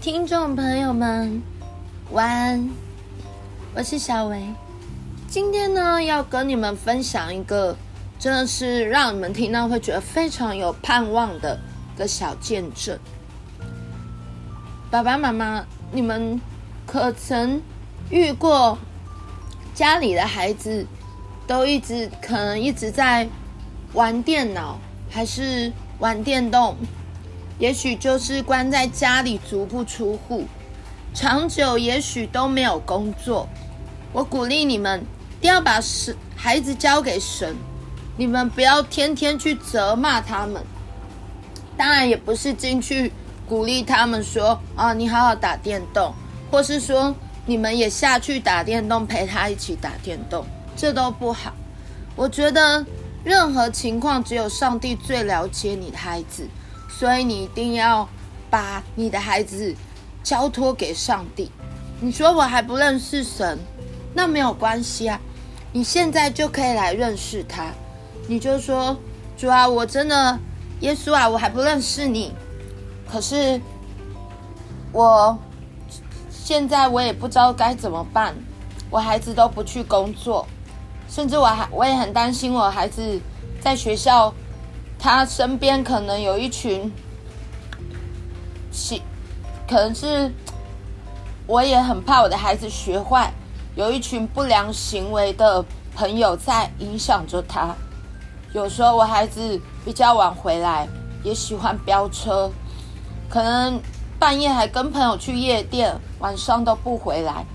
听众朋友们，晚安，我是小薇。今天呢，要跟你们分享一个，真的是让你们听到会觉得非常有盼望的一个小见证。爸爸妈妈，你们可曾遇过家里的孩子都一直可能一直在玩电脑，还是玩电动？也许就是关在家里足不出户，长久也许都没有工作。我鼓励你们一定要把神孩子交给神，你们不要天天去责骂他们。当然也不是进去鼓励他们说啊，你好好打电动，或是说你们也下去打电动陪他一起打电动，这都不好。我觉得任何情况只有上帝最了解你的孩子。所以你一定要把你的孩子交托给上帝。你说我还不认识神，那没有关系啊，你现在就可以来认识他。你就说主啊，我真的耶稣啊，我还不认识你。可是我现在我也不知道该怎么办，我孩子都不去工作，甚至我还我也很担心我孩子在学校。他身边可能有一群，可能是我也很怕我的孩子学坏，有一群不良行为的朋友在影响着他。有时候我孩子比较晚回来，也喜欢飙车，可能半夜还跟朋友去夜店，晚上都不回来。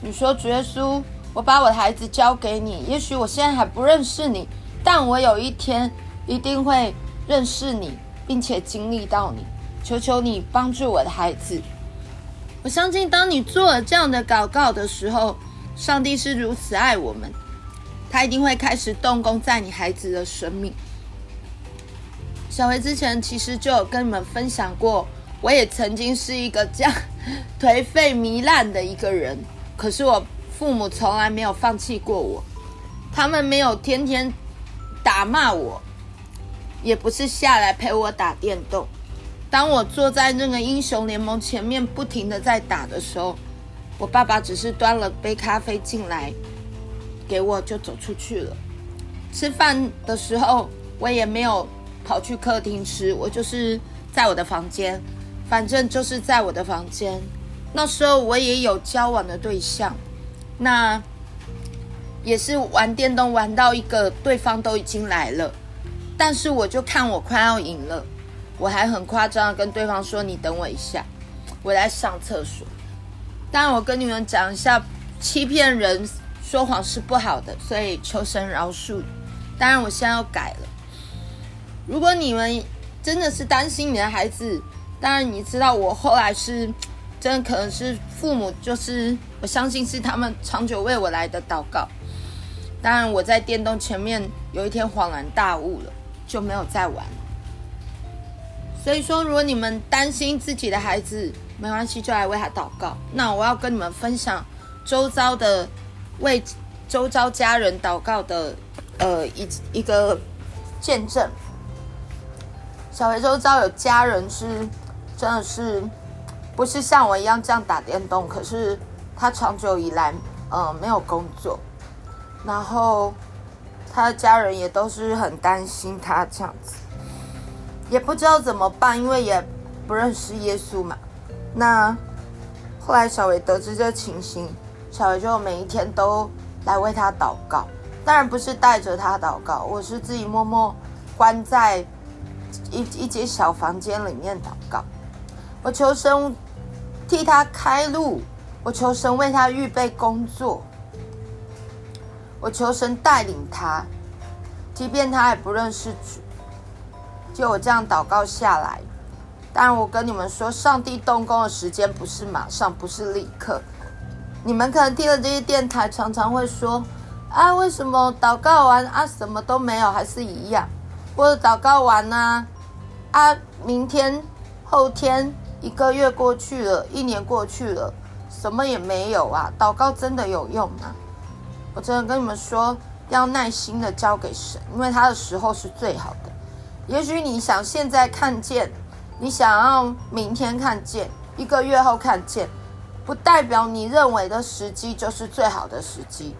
你说主耶稣，我把我的孩子交给你，也许我现在还不认识你。但我有一天一定会认识你，并且经历到你。求求你帮助我的孩子。我相信，当你做了这样的祷告的时候，上帝是如此爱我们，他一定会开始动工在你孩子的生命。小薇之前其实就有跟你们分享过，我也曾经是一个这样颓废糜烂的一个人，可是我父母从来没有放弃过我，他们没有天天。打骂我，也不是下来陪我打电动。当我坐在那个英雄联盟前面，不停的在打的时候，我爸爸只是端了杯咖啡进来给我，就走出去了。吃饭的时候，我也没有跑去客厅吃，我就是在我的房间，反正就是在我的房间。那时候我也有交往的对象，那。也是玩电动玩到一个对方都已经来了，但是我就看我快要赢了，我还很夸张的跟对方说：“你等我一下，我来上厕所。”当然，我跟你们讲一下，欺骗人、说谎是不好的，所以求神饶恕。当然，我现在要改了。如果你们真的是担心你的孩子，当然你知道我后来是真的可能是父母，就是我相信是他们长久为我来的祷告。当然，我在电动前面有一天恍然大悟了，就没有再玩。所以说，如果你们担心自己的孩子，没关系，就来为他祷告。那我要跟你们分享周遭的为周遭家人祷告的呃一一个见证。小薇周遭有家人是真的是不是像我一样这样打电动，可是他长久以来呃没有工作。然后，他的家人也都是很担心他这样子，也不知道怎么办，因为也不认识耶稣嘛。那后来小薇得知这情形，小薇就每一天都来为他祷告。当然不是带着他祷告，我是自己默默关在一一间小房间里面祷告。我求神替他开路，我求神为他预备工作。我求神带领他，即便他也不认识主，就我这样祷告下来。当然，我跟你们说，上帝动工的时间不是马上，不是立刻。你们可能听了这些电台，常常会说：“啊，为什么祷告完啊，什么都没有，还是一样？”或者祷告完呢？啊，明天、后天，一个月过去了，一年过去了，什么也没有啊？祷告真的有用吗？我真的跟你们说，要耐心的交给神，因为他的时候是最好的。也许你想现在看见，你想要明天看见，一个月后看见，不代表你认为的时机就是最好的时机，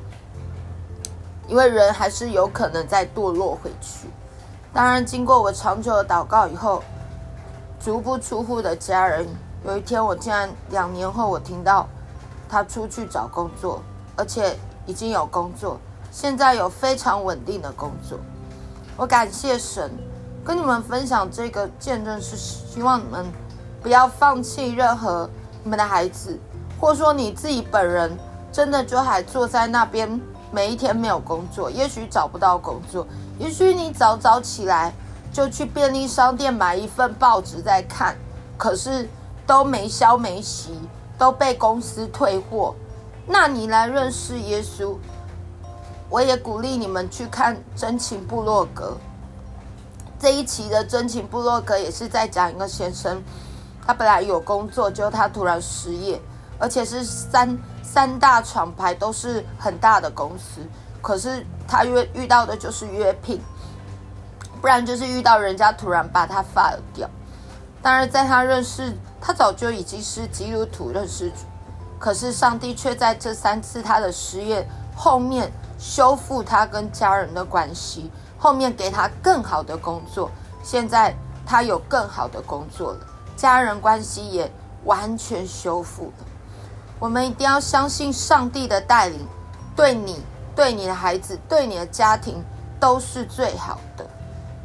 因为人还是有可能再堕落回去。当然，经过我长久的祷告以后，足不出户的家人，有一天我竟然两年后，我听到他出去找工作，而且已经有工作，现在有非常稳定的工作。我感谢神，跟你们分享这个见证，是希望你们不要放弃任何你们的孩子，或者说你自己本人，真的就还坐在那边，每一天没有工作，也许找不到工作。也许你早早起来就去便利商店买一份报纸在看，可是都没消没息，都被公司退货。那你来认识耶稣，我也鼓励你们去看真情部落格。这一期的真情部落格也是在讲一个先生，他本来有工作，就他突然失业，而且是三三大厂牌都是很大的公司。可是他约遇到的就是约聘，不然就是遇到人家突然把他 fire 掉。当然，在他认识他早就已经是基督徒认识主，可是上帝却在这三次他的失业后面修复他跟家人的关系，后面给他更好的工作。现在他有更好的工作了，家人关系也完全修复了。我们一定要相信上帝的带领，对你。对你的孩子，对你的家庭都是最好的。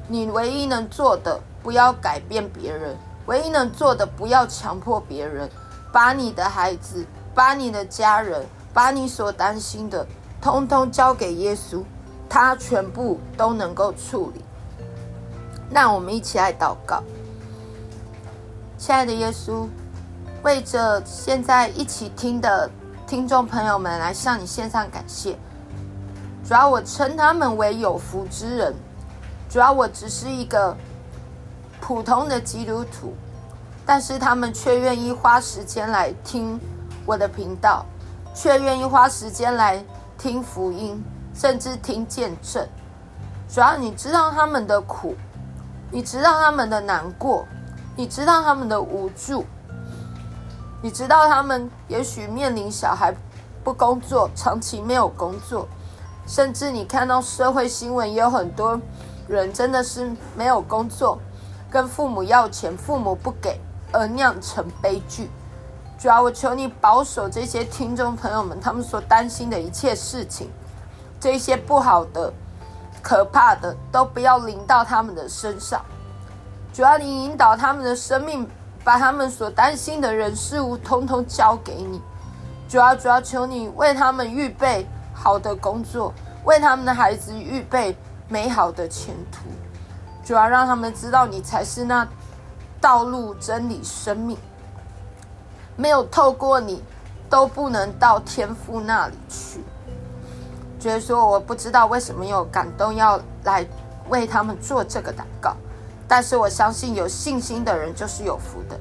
你唯一能做的，不要改变别人；唯一能做的，不要强迫别人。把你的孩子，把你的家人，把你所担心的，通通交给耶稣，他全部都能够处理。那我们一起来祷告，亲爱的耶稣，为着现在一起听的听众朋友们来向你献上感谢。主要我称他们为有福之人，主要我只是一个普通的基督徒，但是他们却愿意花时间来听我的频道，却愿意花时间来听福音，甚至听见证。主要你知道他们的苦，你知道他们的难过，你知道他们的无助，你知道他们也许面临小孩不工作，长期没有工作。甚至你看到社会新闻，也有很多人真的是没有工作，跟父母要钱，父母不给，而酿成悲剧。主要我求你保守这些听众朋友们，他们所担心的一切事情，这些不好的、可怕的，都不要临到他们的身上。主要你引导他们的生命，把他们所担心的人事物，通通交给你。主要主要求你为他们预备。好的工作，为他们的孩子预备美好的前途，主要让他们知道你才是那道路、真理、生命。没有透过你，都不能到天父那里去。觉得说我不知道为什么有感动要来为他们做这个祷告，但是我相信有信心的人就是有福的。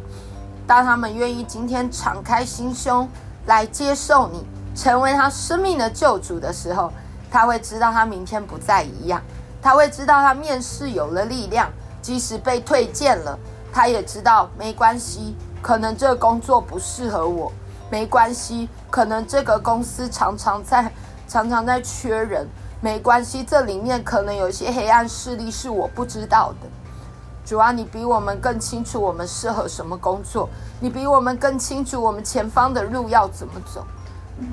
当他们愿意今天敞开心胸来接受你。成为他生命的救主的时候，他会知道他明天不再一样。他会知道他面试有了力量，即使被推荐了，他也知道没关系。可能这个工作不适合我，没关系。可能这个公司常常在常常在缺人，没关系。这里面可能有一些黑暗势力是我不知道的。主啊，你比我们更清楚我们适合什么工作，你比我们更清楚我们前方的路要怎么走。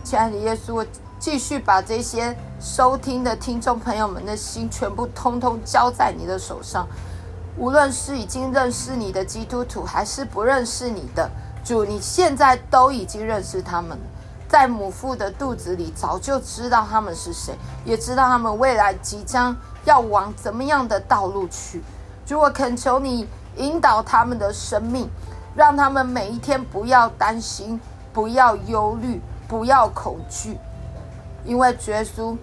亲爱的耶稣，我继续把这些收听的听众朋友们的心全部通通交在你的手上。无论是已经认识你的基督徒，还是不认识你的主，你现在都已经认识他们，在母腹的肚子里早就知道他们是谁，也知道他们未来即将要往怎么样的道路去。主，我恳求你引导他们的生命，让他们每一天不要担心，不要忧虑。不要恐惧，因为耶稣，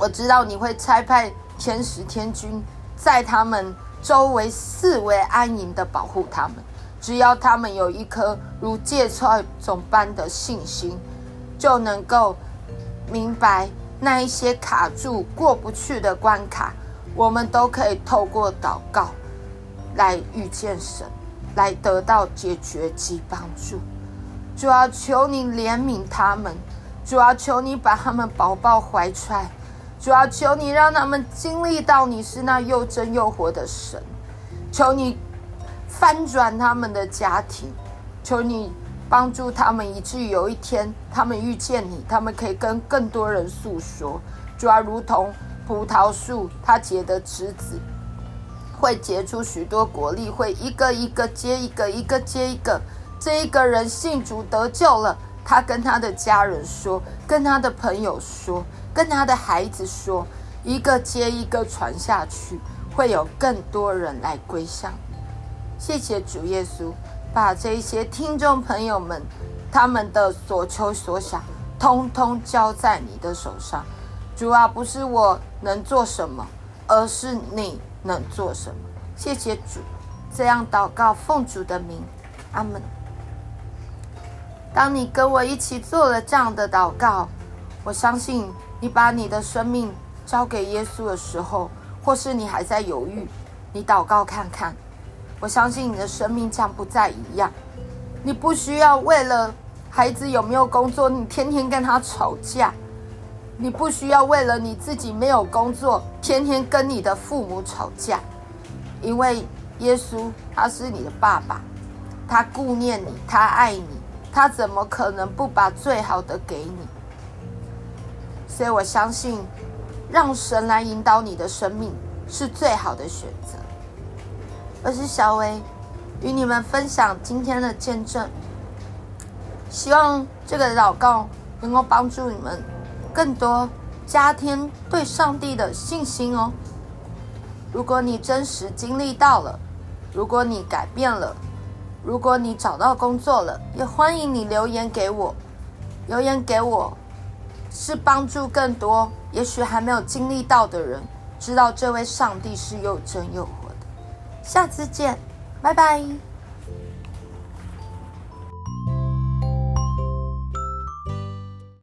我知道你会差派天使天军在他们周围四围安营的保护他们。只要他们有一颗如芥菜种般的信心，就能够明白那一些卡住过不去的关卡，我们都可以透过祷告来遇见神。来得到解决及帮助。主啊，求你怜悯他们；主啊，求你把他们抱抱怀揣；主啊，求你让他们经历到你是那又真又活的神。求你翻转他们的家庭，求你帮助他们，以至于有一天他们遇见你，他们可以跟更多人诉说。主啊，如同葡萄树，它结的枝子会结出许多果粒，会一个一个接一个，一个接一个。这一个人信主得救了，他跟他的家人说，跟他的朋友说，跟他的孩子说，一个接一个传下去。会有更多人来归向。谢谢主耶稣，把这些听众朋友们他们的所求所想，通通交在你的手上。主啊，不是我能做什么，而是你能做什么。谢谢主，这样祷告，奉主的名，阿门。当你跟我一起做了这样的祷告，我相信你把你的生命交给耶稣的时候。或是你还在犹豫，你祷告看看，我相信你的生命将不再一样。你不需要为了孩子有没有工作，你天天跟他吵架；你不需要为了你自己没有工作，天天跟你的父母吵架。因为耶稣他是你的爸爸，他顾念你，他爱你，他怎么可能不把最好的给你？所以我相信。让神来引导你的生命是最好的选择。我是小薇，与你们分享今天的见证。希望这个祷告能够帮助你们更多加添对上帝的信心哦。如果你真实经历到了，如果你改变了，如果你找到工作了，也欢迎你留言给我，留言给我。是帮助更多，也许还没有经历到的人，知道这位上帝是又真又活的。下次见，拜拜。